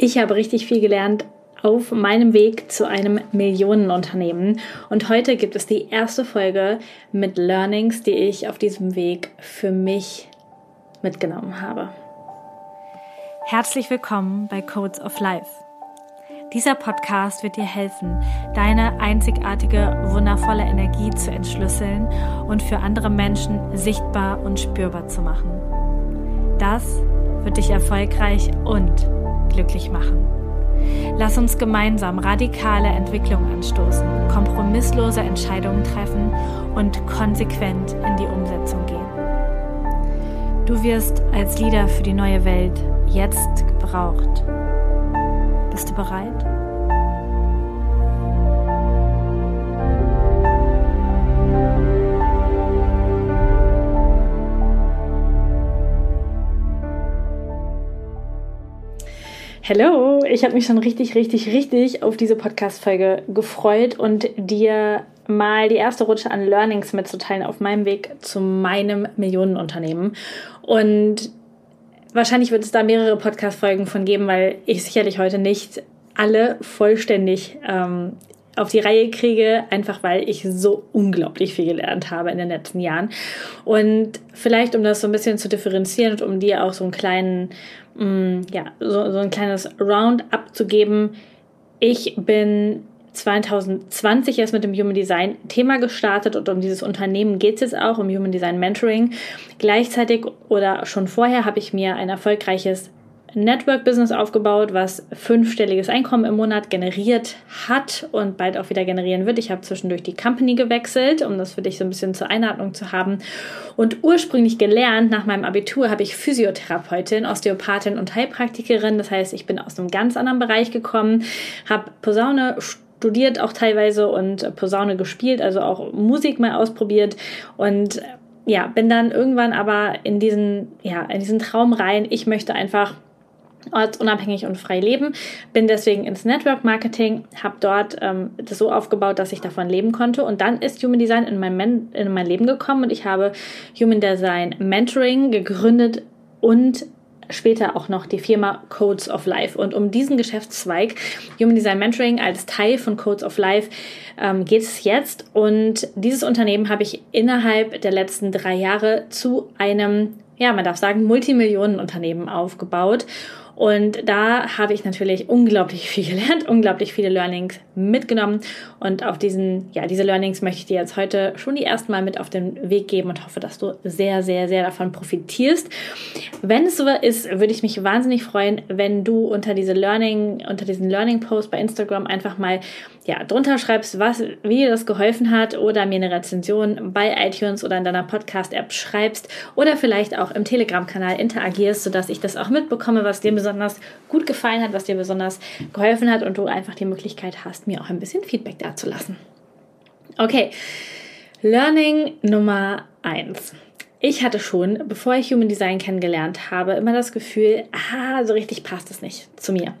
Ich habe richtig viel gelernt auf meinem Weg zu einem Millionenunternehmen. Und heute gibt es die erste Folge mit Learnings, die ich auf diesem Weg für mich mitgenommen habe. Herzlich willkommen bei Codes of Life. Dieser Podcast wird dir helfen, deine einzigartige, wundervolle Energie zu entschlüsseln und für andere Menschen sichtbar und spürbar zu machen. Das wird dich erfolgreich und glücklich machen. Lass uns gemeinsam radikale Entwicklung anstoßen, kompromisslose Entscheidungen treffen und konsequent in die Umsetzung gehen. Du wirst als Leader für die neue Welt jetzt gebraucht. Bist du bereit? Hallo, ich habe mich schon richtig, richtig, richtig auf diese Podcast-Folge gefreut und dir mal die erste Rutsche an Learnings mitzuteilen auf meinem Weg zu meinem Millionenunternehmen. Und wahrscheinlich wird es da mehrere Podcast-Folgen von geben, weil ich sicherlich heute nicht alle vollständig ähm, auf die Reihe kriege, einfach weil ich so unglaublich viel gelernt habe in den letzten Jahren. Und vielleicht, um das so ein bisschen zu differenzieren und um dir auch so einen kleinen, mh, mm, ja, so, so ein kleines Roundup zu geben. Ich bin 2020 erst mit dem Human Design Thema gestartet und um dieses Unternehmen geht es jetzt auch, um Human Design Mentoring. Gleichzeitig oder schon vorher habe ich mir ein erfolgreiches Network-Business aufgebaut, was fünfstelliges Einkommen im Monat generiert hat und bald auch wieder generieren wird. Ich habe zwischendurch die Company gewechselt, um das für dich so ein bisschen zur Einordnung zu haben. Und ursprünglich gelernt, nach meinem Abitur, habe ich Physiotherapeutin, Osteopathin und Heilpraktikerin. Das heißt, ich bin aus einem ganz anderen Bereich gekommen, habe Posaune studiert auch teilweise und Posaune gespielt, also auch Musik mal ausprobiert und ja, bin dann irgendwann aber in diesen, ja, in diesen Traum rein. Ich möchte einfach ortsunabhängig und frei leben. Bin deswegen ins Network Marketing, habe dort ähm, das so aufgebaut, dass ich davon leben konnte. Und dann ist Human Design in mein, Men in mein Leben gekommen und ich habe Human Design Mentoring gegründet und später auch noch die Firma Codes of Life. Und um diesen Geschäftszweig Human Design Mentoring als Teil von Codes of Life ähm, geht es jetzt. Und dieses Unternehmen habe ich innerhalb der letzten drei Jahre zu einem, ja, man darf sagen, Multimillionenunternehmen aufgebaut. Und da habe ich natürlich unglaublich viel gelernt, unglaublich viele Learnings mitgenommen. Und auf diesen, ja, diese Learnings möchte ich dir jetzt heute schon die ersten Mal mit auf den Weg geben und hoffe, dass du sehr, sehr, sehr davon profitierst. Wenn es so ist, würde ich mich wahnsinnig freuen, wenn du unter diese Learning, unter diesen Learning Post bei Instagram einfach mal ja, drunter schreibst, was, wie dir das geholfen hat oder mir eine Rezension bei iTunes oder in deiner Podcast-App schreibst oder vielleicht auch im Telegram-Kanal interagierst, sodass ich das auch mitbekomme, was dir besonders gut gefallen hat, was dir besonders geholfen hat und du einfach die Möglichkeit hast, mir auch ein bisschen Feedback dazulassen. Okay, Learning Nummer eins. Ich hatte schon, bevor ich Human Design kennengelernt habe, immer das Gefühl, ah, so richtig passt es nicht zu mir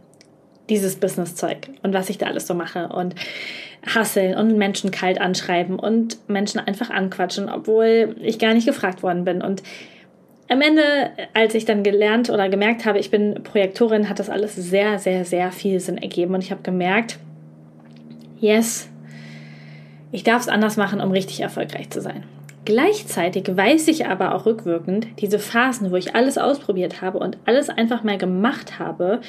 dieses Business-Zeug und was ich da alles so mache und hasseln und Menschen kalt anschreiben und Menschen einfach anquatschen, obwohl ich gar nicht gefragt worden bin. Und am Ende, als ich dann gelernt oder gemerkt habe, ich bin Projektorin, hat das alles sehr, sehr, sehr viel Sinn ergeben. Und ich habe gemerkt, yes, ich darf es anders machen, um richtig erfolgreich zu sein. Gleichzeitig weiß ich aber auch rückwirkend, diese Phasen, wo ich alles ausprobiert habe und alles einfach mal gemacht habe,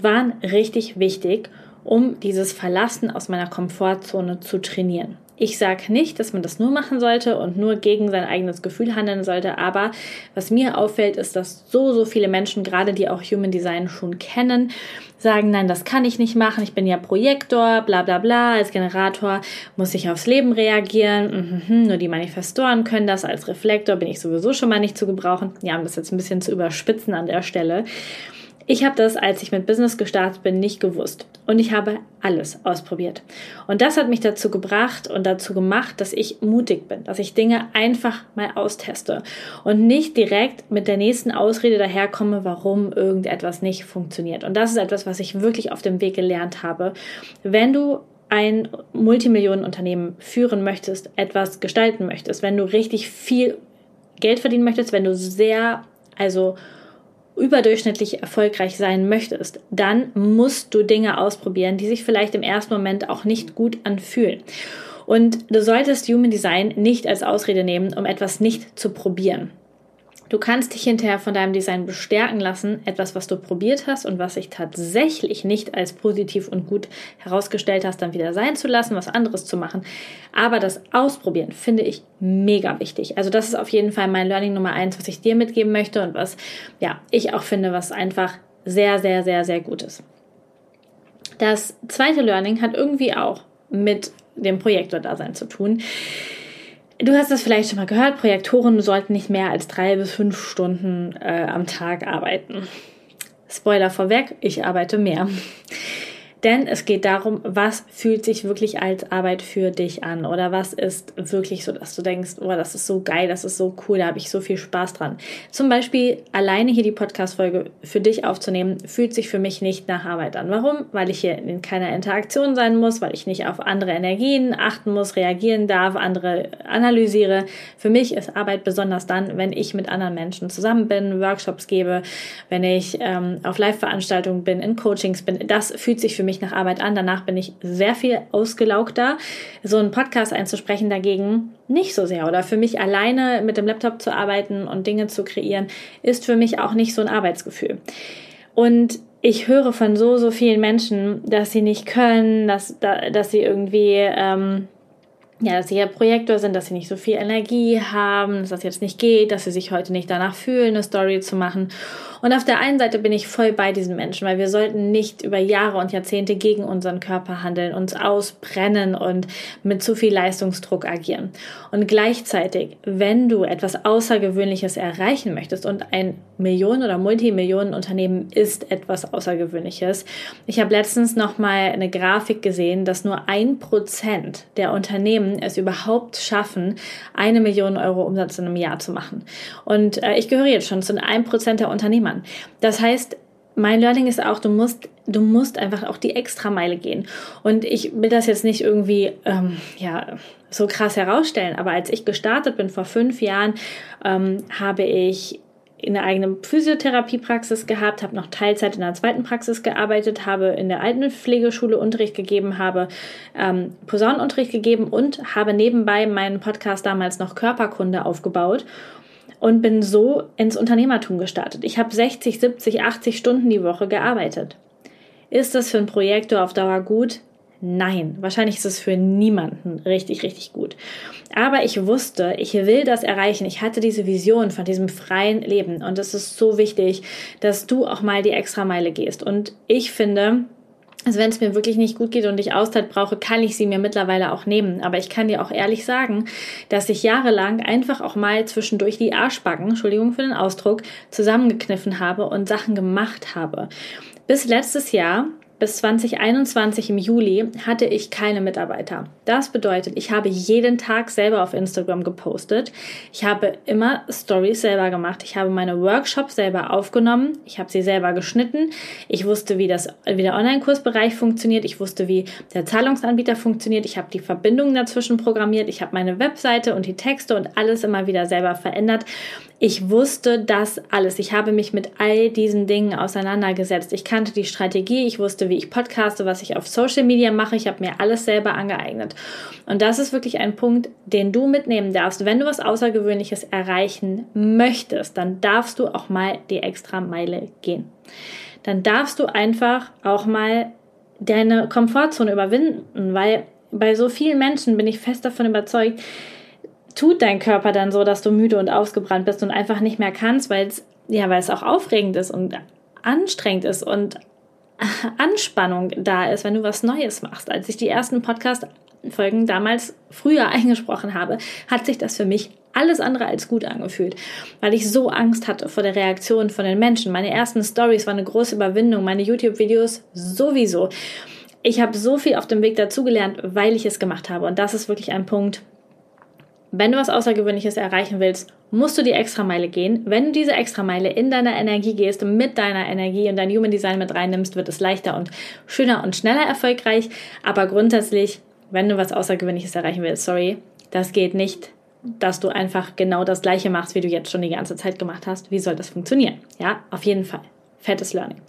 waren richtig wichtig, um dieses Verlassen aus meiner Komfortzone zu trainieren. Ich sage nicht, dass man das nur machen sollte und nur gegen sein eigenes Gefühl handeln sollte, aber was mir auffällt, ist, dass so, so viele Menschen, gerade die auch Human Design schon kennen, sagen, nein, das kann ich nicht machen, ich bin ja Projektor, bla bla bla, als Generator muss ich aufs Leben reagieren, mhm, nur die Manifestoren können das, als Reflektor bin ich sowieso schon mal nicht zu gebrauchen. Ja, um das jetzt ein bisschen zu überspitzen an der Stelle. Ich habe das, als ich mit Business gestartet bin, nicht gewusst. Und ich habe alles ausprobiert. Und das hat mich dazu gebracht und dazu gemacht, dass ich mutig bin, dass ich Dinge einfach mal austeste und nicht direkt mit der nächsten Ausrede daherkomme, warum irgendetwas nicht funktioniert. Und das ist etwas, was ich wirklich auf dem Weg gelernt habe. Wenn du ein Multimillionenunternehmen führen möchtest, etwas gestalten möchtest, wenn du richtig viel Geld verdienen möchtest, wenn du sehr, also überdurchschnittlich erfolgreich sein möchtest, dann musst du Dinge ausprobieren, die sich vielleicht im ersten Moment auch nicht gut anfühlen. Und du solltest Human Design nicht als Ausrede nehmen, um etwas nicht zu probieren. Du kannst dich hinterher von deinem Design bestärken lassen, etwas, was du probiert hast und was sich tatsächlich nicht als positiv und gut herausgestellt hast, dann wieder sein zu lassen, was anderes zu machen. Aber das Ausprobieren finde ich mega wichtig. Also das ist auf jeden Fall mein Learning Nummer eins, was ich dir mitgeben möchte und was, ja, ich auch finde, was einfach sehr, sehr, sehr, sehr gut ist. Das zweite Learning hat irgendwie auch mit dem Projektor-Dasein zu tun. Du hast das vielleicht schon mal gehört, Projektoren sollten nicht mehr als drei bis fünf Stunden äh, am Tag arbeiten. Spoiler vorweg, ich arbeite mehr. Denn es geht darum, was fühlt sich wirklich als Arbeit für dich an oder was ist wirklich so, dass du denkst, oh, das ist so geil, das ist so cool, da habe ich so viel Spaß dran. Zum Beispiel alleine hier die Podcast-Folge für dich aufzunehmen, fühlt sich für mich nicht nach Arbeit an. Warum? Weil ich hier in keiner Interaktion sein muss, weil ich nicht auf andere Energien achten muss, reagieren darf, andere analysiere. Für mich ist Arbeit besonders dann, wenn ich mit anderen Menschen zusammen bin, Workshops gebe, wenn ich ähm, auf Live-Veranstaltungen bin, in Coachings bin. Das fühlt sich für mich nach Arbeit an. Danach bin ich sehr viel ausgelaugter. So einen Podcast einzusprechen dagegen nicht so sehr. Oder für mich alleine mit dem Laptop zu arbeiten und Dinge zu kreieren, ist für mich auch nicht so ein Arbeitsgefühl. Und ich höre von so, so vielen Menschen, dass sie nicht können, dass, dass sie irgendwie, ähm, ja, dass sie ja Projektor sind, dass sie nicht so viel Energie haben, dass das jetzt nicht geht, dass sie sich heute nicht danach fühlen, eine Story zu machen. Und auf der einen Seite bin ich voll bei diesen Menschen, weil wir sollten nicht über Jahre und Jahrzehnte gegen unseren Körper handeln, uns ausbrennen und mit zu viel Leistungsdruck agieren. Und gleichzeitig, wenn du etwas Außergewöhnliches erreichen möchtest und ein Millionen- oder Multimillionenunternehmen ist etwas Außergewöhnliches. Ich habe letztens noch mal eine Grafik gesehen, dass nur ein Prozent der Unternehmen es überhaupt schaffen, eine Million Euro Umsatz in einem Jahr zu machen. Und äh, ich gehöre jetzt schon zu einem Prozent der Unternehmer an. Das heißt, mein Learning ist auch, du musst, du musst einfach auch die Extrameile gehen. Und ich will das jetzt nicht irgendwie, ähm, ja, so krass herausstellen, aber als ich gestartet bin vor fünf Jahren, ähm, habe ich eine eigene Physiotherapiepraxis gehabt, habe noch Teilzeit in der zweiten Praxis gearbeitet, habe in der Altenpflegeschule Unterricht gegeben, habe ähm, Posaunenunterricht gegeben und habe nebenbei meinen Podcast damals noch Körperkunde aufgebaut und bin so ins Unternehmertum gestartet. Ich habe 60, 70, 80 Stunden die Woche gearbeitet. Ist das für einen Projektor auf Dauer gut? Nein, wahrscheinlich ist es für niemanden richtig, richtig gut. Aber ich wusste, ich will das erreichen. Ich hatte diese Vision von diesem freien Leben. Und es ist so wichtig, dass du auch mal die Extrameile gehst. Und ich finde, also wenn es mir wirklich nicht gut geht und ich Auszeit brauche, kann ich sie mir mittlerweile auch nehmen. Aber ich kann dir auch ehrlich sagen, dass ich jahrelang einfach auch mal zwischendurch die Arschbacken, Entschuldigung für den Ausdruck, zusammengekniffen habe und Sachen gemacht habe. Bis letztes Jahr bis 2021 im Juli hatte ich keine Mitarbeiter. Das bedeutet, ich habe jeden Tag selber auf Instagram gepostet. Ich habe immer Stories selber gemacht. Ich habe meine Workshops selber aufgenommen. Ich habe sie selber geschnitten. Ich wusste, wie das, wie der Online-Kursbereich funktioniert. Ich wusste, wie der Zahlungsanbieter funktioniert. Ich habe die Verbindungen dazwischen programmiert. Ich habe meine Webseite und die Texte und alles immer wieder selber verändert. Ich wusste das alles. Ich habe mich mit all diesen Dingen auseinandergesetzt. Ich kannte die Strategie. Ich wusste, wie ich podcaste, was ich auf Social Media mache. Ich habe mir alles selber angeeignet. Und das ist wirklich ein Punkt, den du mitnehmen darfst. Wenn du was Außergewöhnliches erreichen möchtest, dann darfst du auch mal die extra Meile gehen. Dann darfst du einfach auch mal deine Komfortzone überwinden, weil bei so vielen Menschen bin ich fest davon überzeugt, tut dein Körper dann so, dass du müde und ausgebrannt bist und einfach nicht mehr kannst, weil es ja, weil es auch aufregend ist und anstrengend ist und Anspannung da ist, wenn du was Neues machst. Als ich die ersten Podcast-Folgen damals früher eingesprochen habe, hat sich das für mich alles andere als gut angefühlt, weil ich so Angst hatte vor der Reaktion von den Menschen. Meine ersten Stories waren eine große Überwindung, meine YouTube-Videos sowieso. Ich habe so viel auf dem Weg dazugelernt, weil ich es gemacht habe. Und das ist wirklich ein Punkt, wenn du was Außergewöhnliches erreichen willst, musst du die Extrameile gehen. Wenn du diese Extrameile in deiner Energie gehst, mit deiner Energie und dein Human Design mit reinnimmst, wird es leichter und schöner und schneller erfolgreich. Aber grundsätzlich, wenn du was Außergewöhnliches erreichen willst, sorry, das geht nicht dass du einfach genau das Gleiche machst, wie du jetzt schon die ganze Zeit gemacht hast. Wie soll das funktionieren? Ja, auf jeden Fall. Fettes Learning.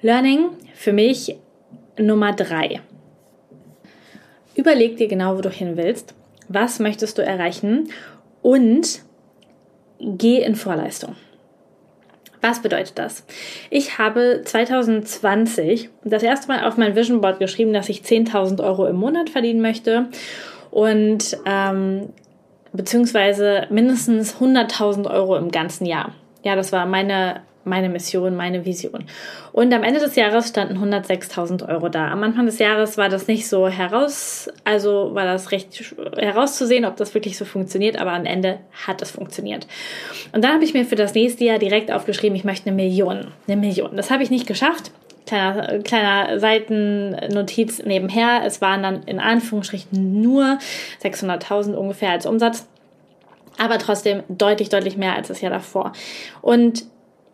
Learning für mich Nummer drei. Überleg dir genau, wo du hin willst. Was möchtest du erreichen? Und geh in Vorleistung. Was bedeutet das? Ich habe 2020 das erste Mal auf mein Vision Board geschrieben, dass ich 10.000 Euro im Monat verdienen möchte und ähm, beziehungsweise mindestens 100.000 Euro im ganzen Jahr. Ja, das war meine meine Mission, meine Vision. Und am Ende des Jahres standen 106.000 Euro da. Am Anfang des Jahres war das nicht so heraus, also war das recht herauszusehen, ob das wirklich so funktioniert, aber am Ende hat es funktioniert. Und dann habe ich mir für das nächste Jahr direkt aufgeschrieben, ich möchte eine Million. Eine Million. Das habe ich nicht geschafft. Kleiner, kleiner Seitennotiz nebenher. Es waren dann in Anführungsstrichen nur 600.000 ungefähr als Umsatz aber trotzdem deutlich, deutlich mehr als das Jahr davor. Und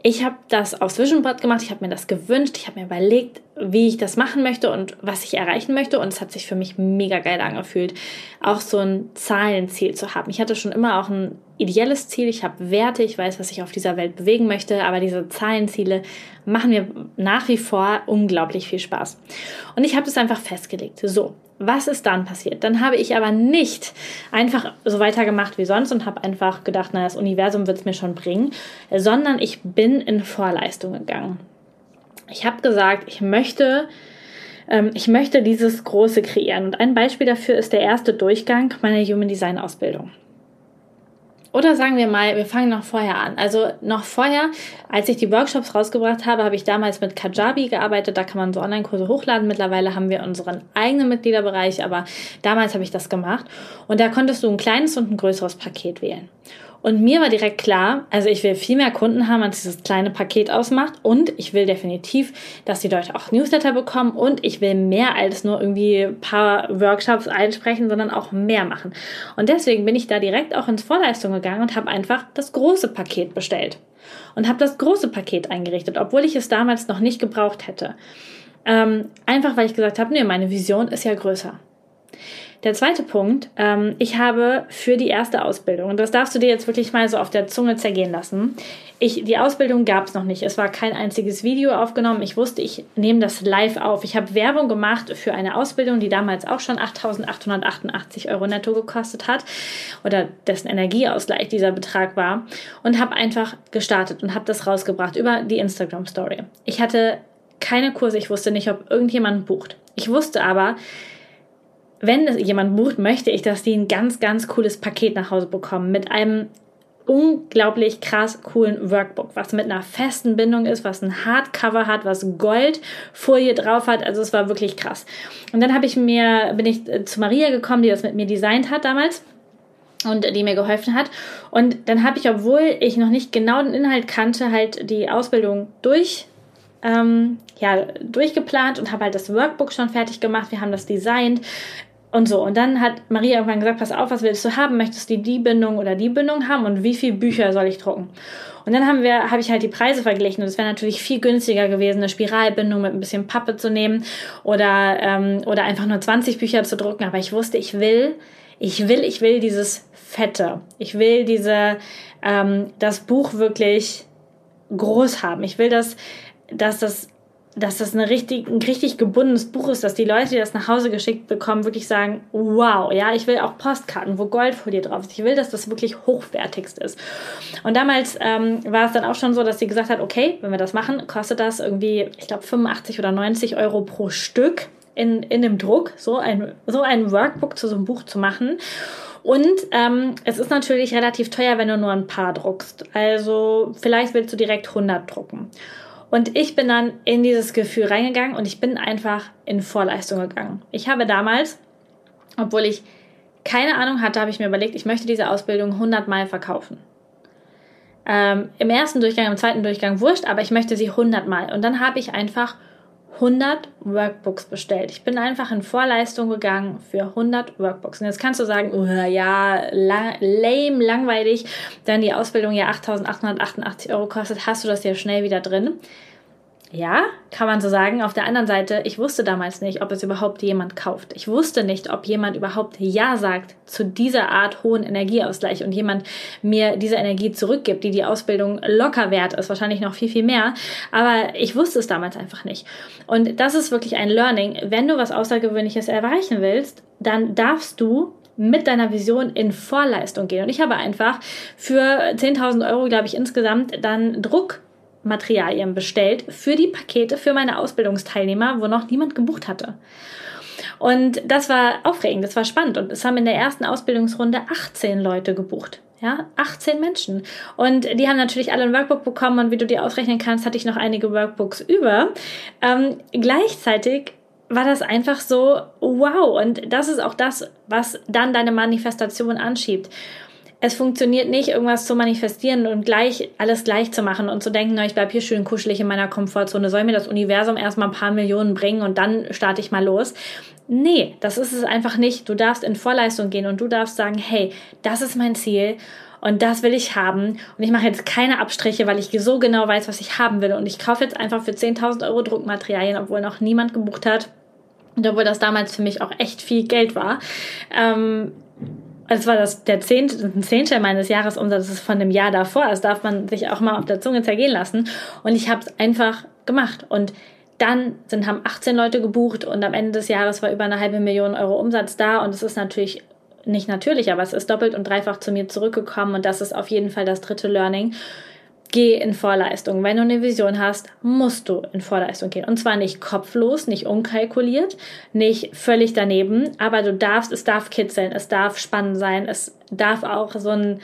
ich habe das aufs Vision Board gemacht, ich habe mir das gewünscht, ich habe mir überlegt, wie ich das machen möchte und was ich erreichen möchte und es hat sich für mich mega geil angefühlt, auch so ein Zahlenziel zu haben. Ich hatte schon immer auch ein ideelles Ziel, ich habe Werte, ich weiß, was ich auf dieser Welt bewegen möchte, aber diese Zahlenziele machen mir nach wie vor unglaublich viel Spaß. Und ich habe das einfach festgelegt. So, was ist dann passiert? Dann habe ich aber nicht einfach so weitergemacht wie sonst und habe einfach gedacht, na, das Universum wird es mir schon bringen, sondern ich bin in Vorleistung gegangen. Ich habe gesagt, ich möchte, ähm, ich möchte dieses Große kreieren. Und ein Beispiel dafür ist der erste Durchgang meiner Human Design Ausbildung. Oder sagen wir mal, wir fangen noch vorher an. Also noch vorher, als ich die Workshops rausgebracht habe, habe ich damals mit Kajabi gearbeitet. Da kann man so Online-Kurse hochladen. Mittlerweile haben wir unseren eigenen Mitgliederbereich, aber damals habe ich das gemacht. Und da konntest du ein kleines und ein größeres Paket wählen. Und mir war direkt klar, also ich will viel mehr Kunden haben, als dieses kleine Paket ausmacht. Und ich will definitiv, dass die Leute auch Newsletter bekommen. Und ich will mehr als nur irgendwie paar Workshops einsprechen, sondern auch mehr machen. Und deswegen bin ich da direkt auch ins Vorleistung gegangen und habe einfach das große Paket bestellt. Und habe das große Paket eingerichtet, obwohl ich es damals noch nicht gebraucht hätte. Ähm, einfach weil ich gesagt habe, nee, meine Vision ist ja größer. Der zweite Punkt, ähm, ich habe für die erste Ausbildung, und das darfst du dir jetzt wirklich mal so auf der Zunge zergehen lassen, ich, die Ausbildung gab es noch nicht. Es war kein einziges Video aufgenommen. Ich wusste, ich nehme das live auf. Ich habe Werbung gemacht für eine Ausbildung, die damals auch schon 8.888 Euro netto gekostet hat oder dessen Energieausgleich dieser Betrag war und habe einfach gestartet und habe das rausgebracht über die Instagram Story. Ich hatte keine Kurse, ich wusste nicht, ob irgendjemand bucht. Ich wusste aber, wenn jemand bucht, möchte ich, dass die ein ganz, ganz cooles Paket nach Hause bekommen mit einem unglaublich krass coolen Workbook, was mit einer festen Bindung ist, was ein Hardcover hat, was Goldfolie drauf hat. Also es war wirklich krass. Und dann habe ich mir, bin ich äh, zu Maria gekommen, die das mit mir designt hat damals und die mir geholfen hat. Und dann habe ich, obwohl ich noch nicht genau den Inhalt kannte, halt die Ausbildung durch ähm, ja, durchgeplant und habe halt das Workbook schon fertig gemacht. Wir haben das designt und so. Und dann hat Maria irgendwann gesagt, pass auf, was willst du haben? Möchtest du die Bindung oder die Bindung haben? Und wie viele Bücher soll ich drucken? Und dann haben wir, habe ich halt die Preise verglichen und es wäre natürlich viel günstiger gewesen, eine Spiralbindung mit ein bisschen Pappe zu nehmen oder, ähm, oder einfach nur 20 Bücher zu drucken. Aber ich wusste, ich will, ich will, ich will dieses Fette. Ich will diese, ähm, das Buch wirklich groß haben. Ich will, dass, dass das dass das eine richtig, ein richtig gebundenes Buch ist, dass die Leute, die das nach Hause geschickt bekommen, wirklich sagen, wow, ja, ich will auch Postkarten, wo Goldfolie drauf ist. Ich will, dass das wirklich hochwertigst ist. Und damals ähm, war es dann auch schon so, dass sie gesagt hat, okay, wenn wir das machen, kostet das irgendwie, ich glaube, 85 oder 90 Euro pro Stück in, in dem Druck, so ein, so ein Workbook zu so einem Buch zu machen. Und ähm, es ist natürlich relativ teuer, wenn du nur ein paar druckst. Also vielleicht willst du direkt 100 drucken. Und ich bin dann in dieses Gefühl reingegangen und ich bin einfach in Vorleistung gegangen. Ich habe damals, obwohl ich keine Ahnung hatte, habe ich mir überlegt, ich möchte diese Ausbildung 100 Mal verkaufen. Ähm, Im ersten Durchgang, im zweiten Durchgang wurscht, aber ich möchte sie 100 Mal. Und dann habe ich einfach 100 Workbooks bestellt. Ich bin einfach in Vorleistung gegangen für 100 Workbooks. Und jetzt kannst du sagen, oh, ja, la lame, langweilig, dann die Ausbildung ja 8.888 Euro kostet, hast du das ja schnell wieder drin. Ja, kann man so sagen. Auf der anderen Seite, ich wusste damals nicht, ob es überhaupt jemand kauft. Ich wusste nicht, ob jemand überhaupt Ja sagt zu dieser Art hohen Energieausgleich und jemand mir diese Energie zurückgibt, die die Ausbildung locker wert ist. Wahrscheinlich noch viel, viel mehr. Aber ich wusste es damals einfach nicht. Und das ist wirklich ein Learning. Wenn du was Außergewöhnliches erreichen willst, dann darfst du mit deiner Vision in Vorleistung gehen. Und ich habe einfach für 10.000 Euro, glaube ich, insgesamt dann Druck Materialien bestellt für die Pakete für meine Ausbildungsteilnehmer, wo noch niemand gebucht hatte. Und das war aufregend, das war spannend. Und es haben in der ersten Ausbildungsrunde 18 Leute gebucht. Ja, 18 Menschen. Und die haben natürlich alle ein Workbook bekommen und wie du dir ausrechnen kannst, hatte ich noch einige Workbooks über. Ähm, gleichzeitig war das einfach so, wow. Und das ist auch das, was dann deine Manifestation anschiebt es funktioniert nicht, irgendwas zu manifestieren und gleich alles gleich zu machen und zu denken, na, ich bleib hier schön kuschelig in meiner Komfortzone, soll mir das Universum erstmal ein paar Millionen bringen und dann starte ich mal los. Nee, das ist es einfach nicht. Du darfst in Vorleistung gehen und du darfst sagen, hey, das ist mein Ziel und das will ich haben. Und ich mache jetzt keine Abstriche, weil ich so genau weiß, was ich haben will. Und ich kaufe jetzt einfach für 10.000 Euro Druckmaterialien, obwohl noch niemand gebucht hat. Und obwohl das damals für mich auch echt viel Geld war. Ähm, es war das, der Zehnte, ein Zehntel meines Jahresumsatzes von dem Jahr davor. Das darf man sich auch mal auf der Zunge zergehen lassen. Und ich habe es einfach gemacht. Und dann sind, haben 18 Leute gebucht und am Ende des Jahres war über eine halbe Million Euro Umsatz da. Und es ist natürlich nicht natürlich, aber es ist doppelt und dreifach zu mir zurückgekommen. Und das ist auf jeden Fall das dritte Learning geh in Vorleistung. Wenn du eine Vision hast, musst du in Vorleistung gehen. Und zwar nicht kopflos, nicht unkalkuliert, nicht völlig daneben, aber du darfst, es darf kitzeln, es darf spannend sein, es darf auch so ein,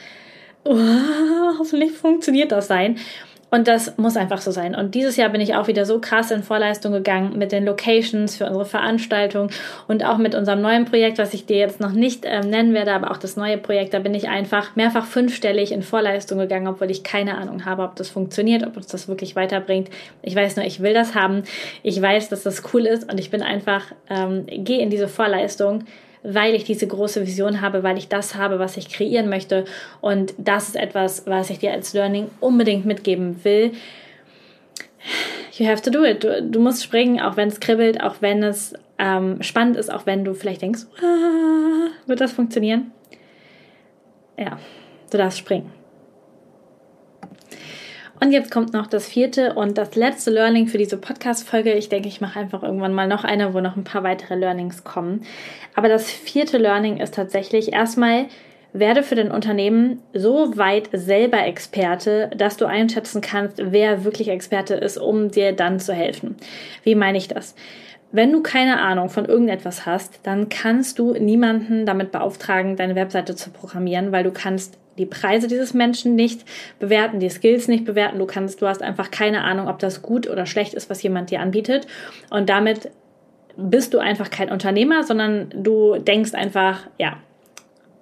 oh, hoffentlich funktioniert das sein. Und das muss einfach so sein. Und dieses Jahr bin ich auch wieder so krass in Vorleistung gegangen mit den Locations für unsere Veranstaltung und auch mit unserem neuen Projekt, was ich dir jetzt noch nicht ähm, nennen werde, aber auch das neue Projekt, da bin ich einfach mehrfach fünfstellig in Vorleistung gegangen, obwohl ich keine Ahnung habe, ob das funktioniert, ob uns das wirklich weiterbringt. Ich weiß nur, ich will das haben. Ich weiß, dass das cool ist und ich bin einfach, ähm, gehe in diese Vorleistung weil ich diese große Vision habe, weil ich das habe, was ich kreieren möchte. Und das ist etwas, was ich dir als Learning unbedingt mitgeben will. You have to do it. Du, du musst springen, auch wenn es kribbelt, auch wenn es ähm, spannend ist, auch wenn du vielleicht denkst, ah, wird das funktionieren? Ja, du darfst springen. Und jetzt kommt noch das vierte und das letzte Learning für diese Podcast-Folge. Ich denke, ich mache einfach irgendwann mal noch eine, wo noch ein paar weitere Learnings kommen. Aber das vierte Learning ist tatsächlich erstmal, werde für dein Unternehmen so weit selber Experte, dass du einschätzen kannst, wer wirklich Experte ist, um dir dann zu helfen. Wie meine ich das? Wenn du keine Ahnung von irgendetwas hast, dann kannst du niemanden damit beauftragen, deine Webseite zu programmieren, weil du kannst die Preise dieses Menschen nicht bewerten, die Skills nicht bewerten. Du kannst, du hast einfach keine Ahnung, ob das gut oder schlecht ist, was jemand dir anbietet. Und damit bist du einfach kein Unternehmer, sondern du denkst einfach, ja,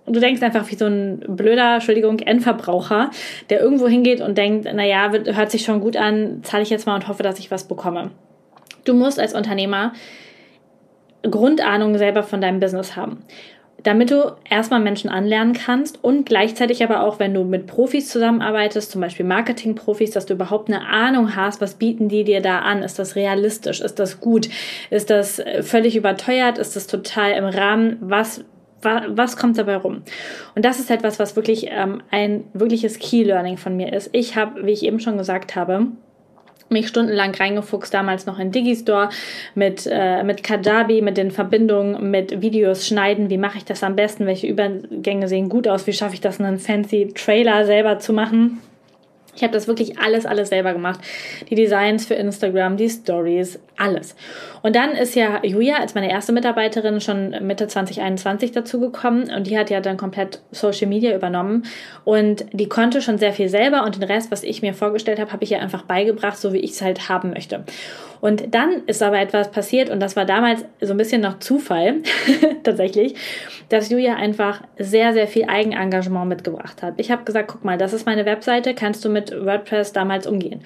du denkst einfach wie so ein blöder, Entschuldigung, Endverbraucher, der irgendwo hingeht und denkt, naja, hört sich schon gut an, zahle ich jetzt mal und hoffe, dass ich was bekomme. Du musst als Unternehmer Grundahnung selber von deinem Business haben damit du erstmal Menschen anlernen kannst und gleichzeitig aber auch, wenn du mit Profis zusammenarbeitest, zum Beispiel Marketing-Profis, dass du überhaupt eine Ahnung hast, was bieten die dir da an? Ist das realistisch? Ist das gut? Ist das äh, völlig überteuert? Ist das total im Rahmen? Was was kommt dabei rum? Und das ist etwas, was wirklich ähm, ein wirkliches Key Learning von mir ist. Ich habe, wie ich eben schon gesagt habe, mich stundenlang reingefuchst, damals noch in Digistore mit, äh, mit Kajabi, mit den Verbindungen, mit Videos schneiden. Wie mache ich das am besten? Welche Übergänge sehen gut aus? Wie schaffe ich das, einen fancy Trailer selber zu machen? Ich habe das wirklich alles, alles selber gemacht. Die Designs für Instagram, die Stories, alles. Und dann ist ja Julia als meine erste Mitarbeiterin schon Mitte 2021 dazu gekommen und die hat ja dann komplett Social Media übernommen und die konnte schon sehr viel selber und den Rest, was ich mir vorgestellt habe, habe ich ihr einfach beigebracht, so wie ich es halt haben möchte. Und dann ist aber etwas passiert und das war damals so ein bisschen noch Zufall tatsächlich, dass Julia einfach sehr, sehr viel Eigenengagement mitgebracht hat. Ich habe gesagt, guck mal, das ist meine Webseite, kannst du mit WordPress damals umgehen?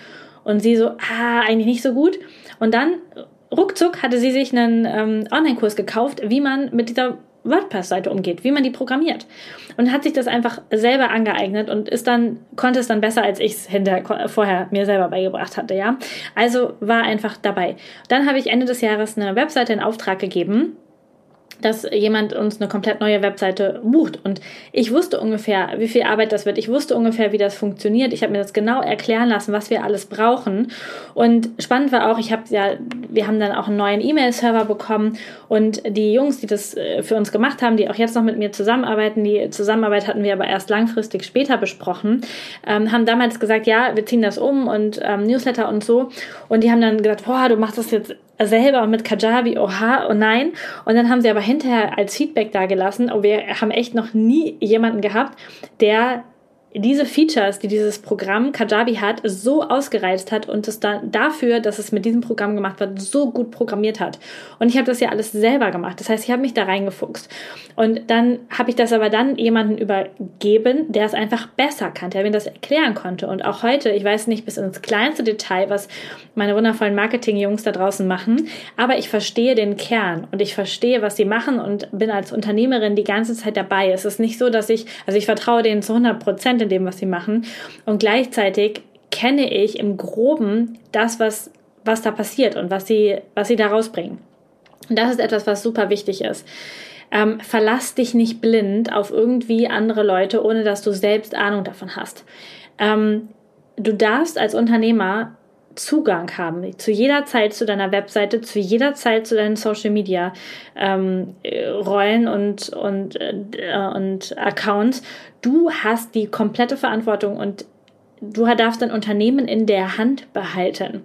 Und sie so, ah, eigentlich nicht so gut. Und dann ruckzuck hatte sie sich einen ähm, Online-Kurs gekauft, wie man mit dieser WordPress-Seite umgeht, wie man die programmiert. Und hat sich das einfach selber angeeignet und ist dann, konnte es dann besser, als ich es hinter, vorher mir selber beigebracht hatte, ja. Also war einfach dabei. Dann habe ich Ende des Jahres eine Webseite in Auftrag gegeben dass jemand uns eine komplett neue Webseite bucht. Und ich wusste ungefähr, wie viel Arbeit das wird. Ich wusste ungefähr, wie das funktioniert. Ich habe mir das genau erklären lassen, was wir alles brauchen. Und spannend war auch, ich habe ja, wir haben dann auch einen neuen E-Mail-Server bekommen und die Jungs, die das äh, für uns gemacht haben, die auch jetzt noch mit mir zusammenarbeiten, die Zusammenarbeit hatten wir aber erst langfristig später besprochen, ähm, haben damals gesagt, ja, wir ziehen das um und ähm, Newsletter und so. Und die haben dann gesagt, boah, du machst das jetzt selber mit Kajabi, oha, oh nein. Und dann haben sie aber hinterher als Feedback da gelassen, oh, wir haben echt noch nie jemanden gehabt, der diese Features, die dieses Programm Kajabi hat, so ausgereizt hat und es dann dafür, dass es mit diesem Programm gemacht wird, so gut programmiert hat. Und ich habe das ja alles selber gemacht. Das heißt, ich habe mich da reingefuchst. Und dann habe ich das aber dann jemanden übergeben, der es einfach besser kannte, der mir das erklären konnte. Und auch heute, ich weiß nicht bis ins kleinste Detail, was meine wundervollen Marketing-Jungs da draußen machen, aber ich verstehe den Kern und ich verstehe, was sie machen und bin als Unternehmerin die ganze Zeit dabei. Es ist nicht so, dass ich, also ich vertraue denen zu 100 Prozent in dem, was sie machen. Und gleichzeitig kenne ich im Groben das, was, was da passiert und was sie, was sie da rausbringen. Und das ist etwas, was super wichtig ist. Ähm, verlass dich nicht blind auf irgendwie andere Leute, ohne dass du selbst Ahnung davon hast. Ähm, du darfst als Unternehmer Zugang haben, zu jeder Zeit zu deiner Webseite, zu jeder Zeit zu deinen Social Media ähm, Rollen und, und, äh, und Accounts. Du hast die komplette Verantwortung und du darfst dein Unternehmen in der Hand behalten.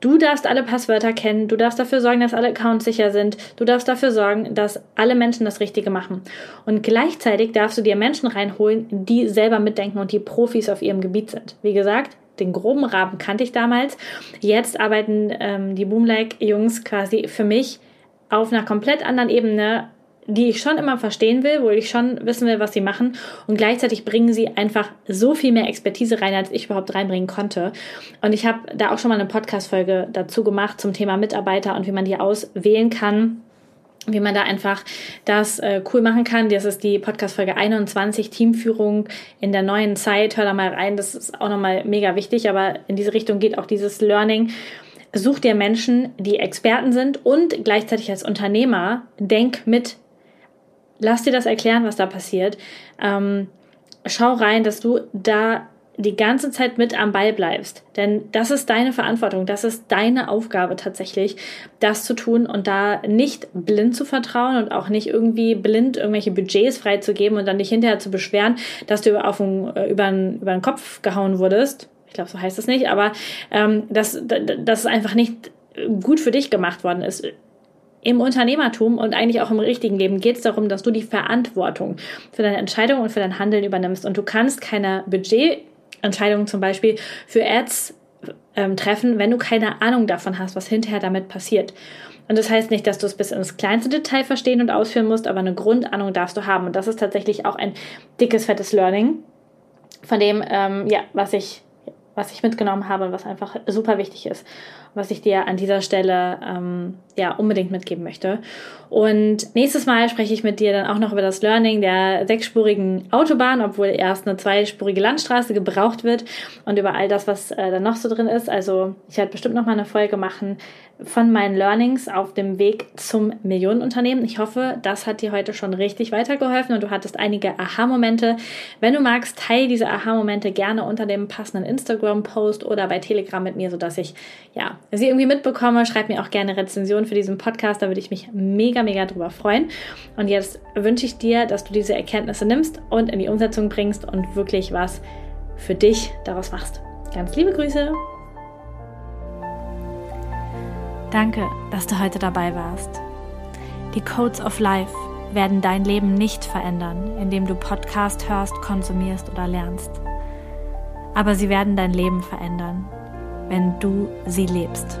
Du darfst alle Passwörter kennen, du darfst dafür sorgen, dass alle Accounts sicher sind, du darfst dafür sorgen, dass alle Menschen das Richtige machen. Und gleichzeitig darfst du dir Menschen reinholen, die selber mitdenken und die Profis auf ihrem Gebiet sind. Wie gesagt, den groben Rahmen kannte ich damals. Jetzt arbeiten ähm, die Boomlike-Jungs quasi für mich auf einer komplett anderen Ebene, die ich schon immer verstehen will, wo ich schon wissen will, was sie machen. Und gleichzeitig bringen sie einfach so viel mehr Expertise rein, als ich überhaupt reinbringen konnte. Und ich habe da auch schon mal eine Podcast-Folge dazu gemacht zum Thema Mitarbeiter und wie man die auswählen kann wie man da einfach das äh, cool machen kann. Das ist die Podcast-Folge 21, Teamführung in der neuen Zeit. Hör da mal rein, das ist auch nochmal mega wichtig, aber in diese Richtung geht auch dieses Learning. Such dir Menschen, die Experten sind und gleichzeitig als Unternehmer denk mit. Lass dir das erklären, was da passiert. Ähm, schau rein, dass du da die ganze Zeit mit am Ball bleibst. Denn das ist deine Verantwortung, das ist deine Aufgabe tatsächlich, das zu tun und da nicht blind zu vertrauen und auch nicht irgendwie blind irgendwelche Budgets freizugeben und dann dich hinterher zu beschweren, dass du auf den, äh, über, den, über den Kopf gehauen wurdest. Ich glaube, so heißt es nicht, aber ähm, dass, dass es einfach nicht gut für dich gemacht worden ist im Unternehmertum und eigentlich auch im richtigen Leben geht es darum, dass du die Verantwortung für deine Entscheidung und für dein Handeln übernimmst. Und du kannst keine Budget Entscheidungen zum Beispiel für Ads ähm, treffen, wenn du keine Ahnung davon hast, was hinterher damit passiert. Und das heißt nicht, dass du es bis ins kleinste Detail verstehen und ausführen musst, aber eine Grundahnung darfst du haben. Und das ist tatsächlich auch ein dickes, fettes Learning, von dem, ähm, ja, was ich, was ich mitgenommen habe, was einfach super wichtig ist was ich dir an dieser Stelle ähm, ja unbedingt mitgeben möchte. Und nächstes Mal spreche ich mit dir dann auch noch über das Learning der sechsspurigen Autobahn, obwohl erst eine zweispurige Landstraße gebraucht wird und über all das, was äh, da noch so drin ist. Also ich werde bestimmt noch mal eine Folge machen von meinen Learnings auf dem Weg zum Millionenunternehmen. Ich hoffe, das hat dir heute schon richtig weitergeholfen und du hattest einige Aha-Momente. Wenn du magst, teile diese Aha-Momente gerne unter dem passenden Instagram-Post oder bei Telegram mit mir, sodass ich ja sie irgendwie mitbekomme. Schreib mir auch gerne Rezensionen für diesen Podcast, da würde ich mich mega, mega drüber freuen. Und jetzt wünsche ich dir, dass du diese Erkenntnisse nimmst und in die Umsetzung bringst und wirklich was für dich daraus machst. Ganz liebe Grüße! Danke, dass du heute dabei warst. Die Codes of Life werden dein Leben nicht verändern, indem du Podcast hörst, konsumierst oder lernst. Aber sie werden dein Leben verändern, wenn du sie lebst.